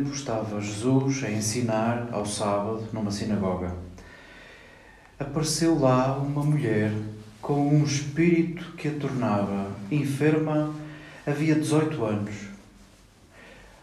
Tempo estava Jesus a ensinar ao sábado numa sinagoga. Apareceu lá uma mulher com um espírito que a tornava enferma havia 18 anos.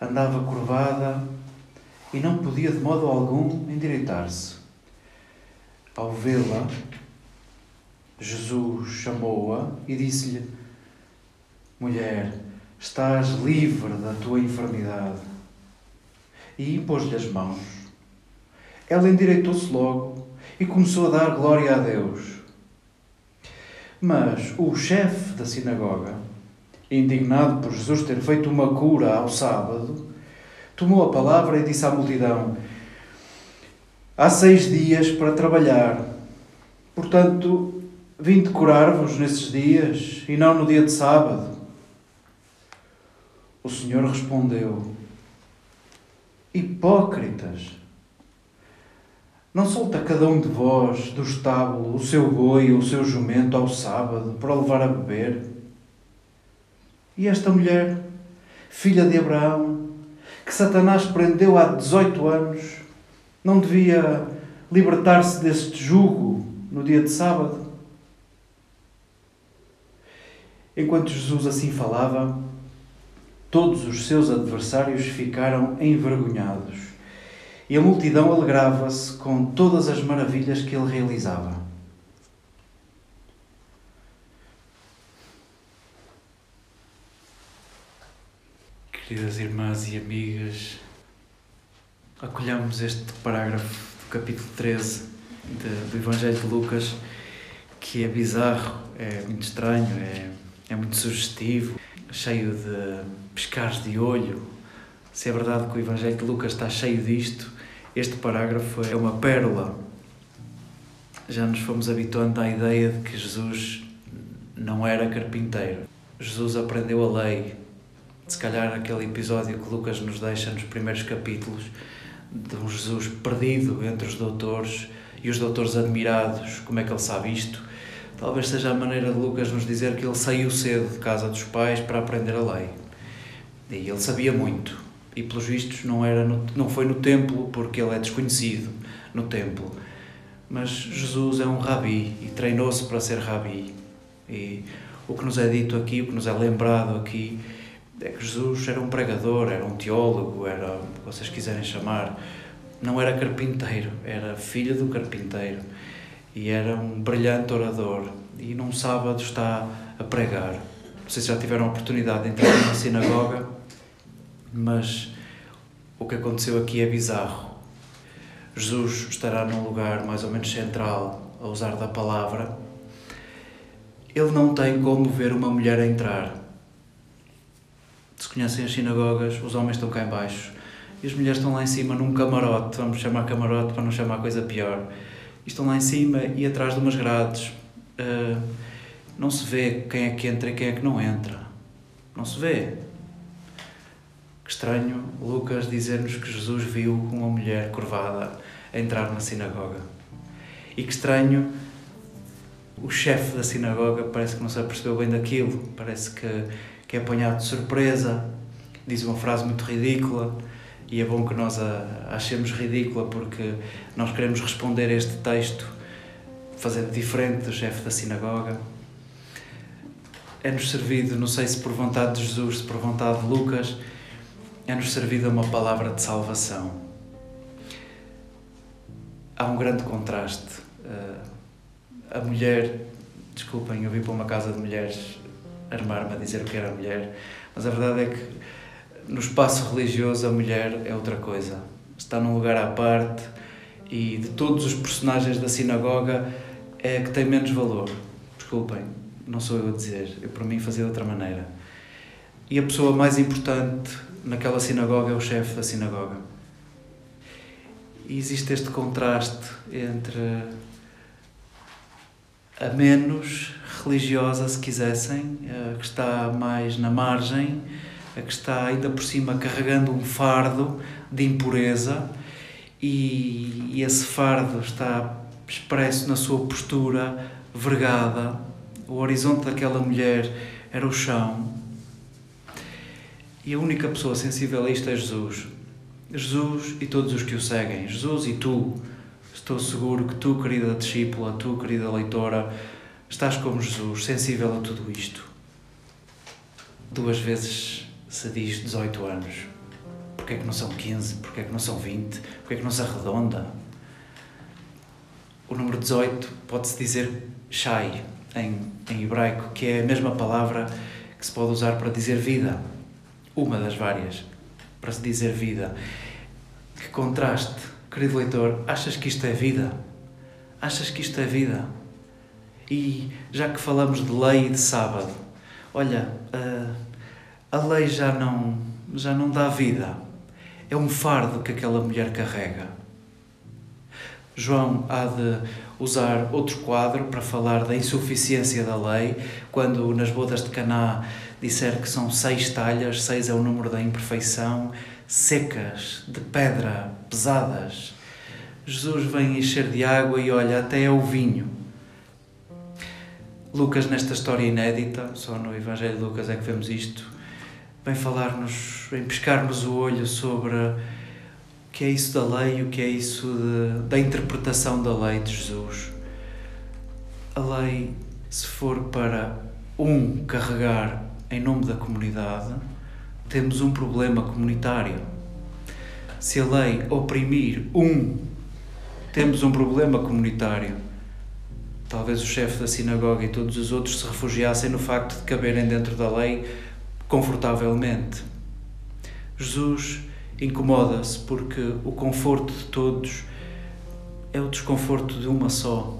Andava curvada e não podia de modo algum endireitar-se. Ao vê-la, Jesus chamou-a e disse-lhe: Mulher, estás livre da tua enfermidade. E impôs-lhe as mãos. Ela endireitou-se logo e começou a dar glória a Deus. Mas o chefe da sinagoga, indignado por Jesus ter feito uma cura ao sábado, tomou a palavra e disse à multidão: Há seis dias para trabalhar, portanto, vim curar-vos nesses dias e não no dia de sábado. O Senhor respondeu: Hipócritas! Não solta cada um de vós do estábulo o seu boi ou o seu jumento ao sábado para o levar a beber? E esta mulher, filha de Abraão, que Satanás prendeu há 18 anos, não devia libertar-se deste jugo no dia de sábado? Enquanto Jesus assim falava, todos os seus adversários ficaram envergonhados e a multidão alegrava-se com todas as maravilhas que ele realizava. Queridas irmãs e amigas, acolhamos este parágrafo do capítulo 13 de, do Evangelho de Lucas, que é bizarro, é muito estranho, é, é muito sugestivo, cheio de pescares de olho. Se é verdade que o Evangelho de Lucas está cheio disto, este parágrafo é uma pérola. Já nos fomos habituando à ideia de que Jesus não era carpinteiro. Jesus aprendeu a lei. Se calhar aquele episódio que Lucas nos deixa nos primeiros capítulos, de um Jesus perdido entre os doutores e os doutores admirados, como é que ele sabe isto? Talvez seja a maneira de Lucas nos dizer que ele saiu cedo de casa dos pais para aprender a lei. E ele sabia muito. E pelos vistos não, era no, não foi no templo, porque ele é desconhecido no templo. Mas Jesus é um rabi e treinou-se para ser rabi. E o que nos é dito aqui, o que nos é lembrado aqui, é que Jesus era um pregador, era um teólogo, era o que vocês quiserem chamar. Não era carpinteiro, era filho do carpinteiro e era um brilhante orador e num sábado está a pregar. Não sei se já tiveram a oportunidade de entrar numa sinagoga, mas o que aconteceu aqui é bizarro. Jesus estará num lugar mais ou menos central a usar da palavra. Ele não tem como ver uma mulher entrar. Se conhecem as sinagogas, os homens estão cá embaixo e as mulheres estão lá em cima num camarote, vamos chamar camarote para não chamar coisa pior estão lá em cima e atrás de umas grades. Uh, não se vê quem é que entra e quem é que não entra. Não se vê. Que estranho Lucas dizer-nos que Jesus viu uma mulher curvada entrar na sinagoga. E que estranho o chefe da sinagoga parece que não se apercebeu bem daquilo, parece que, que é apanhado de surpresa, diz uma frase muito ridícula e é bom que nós a achemos ridícula porque nós queremos responder a este texto fazendo diferente do chefe da sinagoga. É-nos servido, não sei se por vontade de Jesus, se por vontade de Lucas, é-nos servida uma palavra de salvação. Há um grande contraste. Eh, a mulher, desculpem, eu vim para uma casa de mulheres armar-me a dizer o que era mulher, mas a verdade é que no espaço religioso a mulher é outra coisa. Está num lugar à parte e de todos os personagens da sinagoga é que tem menos valor. Desculpem, não sou eu a dizer, eu para mim fazia de outra maneira. E a pessoa mais importante naquela sinagoga é o chefe da sinagoga. E existe este contraste entre a menos religiosa, se quisessem, que está mais na margem, a que está ainda por cima carregando um fardo de impureza e, e esse fardo está expresso na sua postura vergada. O horizonte daquela mulher era o chão. E a única pessoa sensível a isto é Jesus. Jesus e todos os que o seguem. Jesus e tu. Estou seguro que tu, querida discípula, tu, querida leitora, estás como Jesus, sensível a tudo isto. Duas vezes se diz 18 anos. Porquê é que não são 15? Porquê é que não são 20? Porquê é que não se arredonda? O número 18 pode-se dizer shai em, em hebraico, que é a mesma palavra que se pode usar para dizer vida. Uma das várias para se dizer vida. Que contraste, querido leitor, achas que isto é vida? Achas que isto é vida? E já que falamos de lei e de sábado, olha, a, a lei já não, já não dá vida. É um fardo que aquela mulher carrega. João há de usar outro quadro para falar da insuficiência da lei, quando nas bodas de Caná disser que são seis talhas, seis é o número da imperfeição, secas, de pedra, pesadas. Jesus vem encher de água e olha, até é o vinho. Lucas, nesta história inédita, só no Evangelho de Lucas é que vemos isto, vem falar-nos, vem pescar-nos o olho sobre o que é isso da lei, o que é isso de, da interpretação da lei de Jesus. A lei, se for para um carregar em nome da comunidade, temos um problema comunitário. Se a lei oprimir um, temos um problema comunitário. Talvez o chefe da sinagoga e todos os outros se refugiassem no facto de caberem dentro da lei confortavelmente. Jesus incomoda-se porque o conforto de todos é o desconforto de uma só.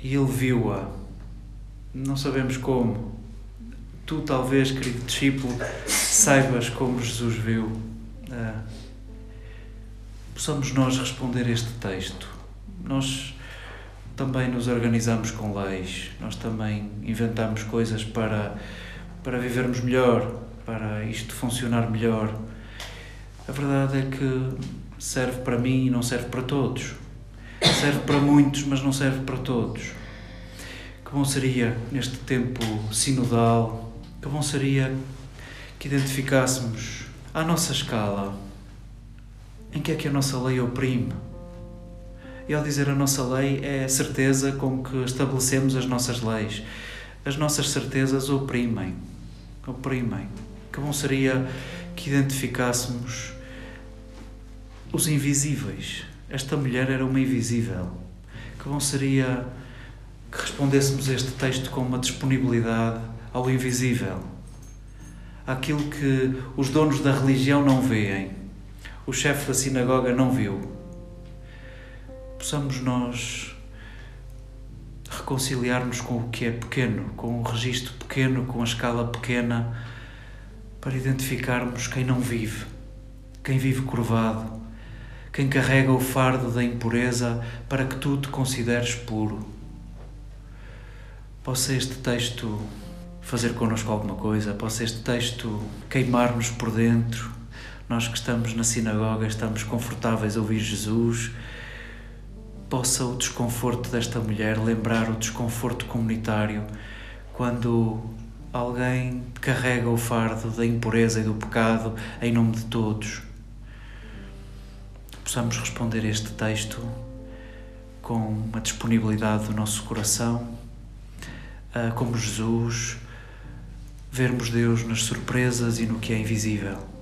E ele viu-a. Não sabemos como, tu, talvez, querido discípulo, saibas como Jesus viu. Ah, possamos nós responder este texto. Nós também nos organizamos com leis, nós também inventamos coisas para, para vivermos melhor, para isto funcionar melhor. A verdade é que serve para mim e não serve para todos. Serve para muitos, mas não serve para todos. Que bom seria, neste tempo sinodal, que bom seria que identificássemos à nossa escala em que é que a nossa lei oprime. E ao dizer a nossa lei, é a certeza com que estabelecemos as nossas leis. As nossas certezas oprimem. Oprimem. Que bom seria que identificássemos os invisíveis. Esta mulher era uma invisível. Que bom seria que respondêssemos este texto com uma disponibilidade ao invisível, aquilo que os donos da religião não veem, o chefe da sinagoga não viu. Possamos nós reconciliar-nos com o que é pequeno, com o registro pequeno, com a escala pequena, para identificarmos quem não vive, quem vive curvado, quem carrega o fardo da impureza para que tu te consideres puro. Possa este texto fazer connosco alguma coisa, possa este texto queimar-nos por dentro. Nós que estamos na sinagoga, estamos confortáveis a ouvir Jesus, possa o desconforto desta mulher lembrar o desconforto comunitário quando alguém carrega o fardo da impureza e do pecado em nome de todos. Possamos responder este texto com uma disponibilidade do nosso coração, como Jesus vermos Deus nas surpresas e no que é invisível.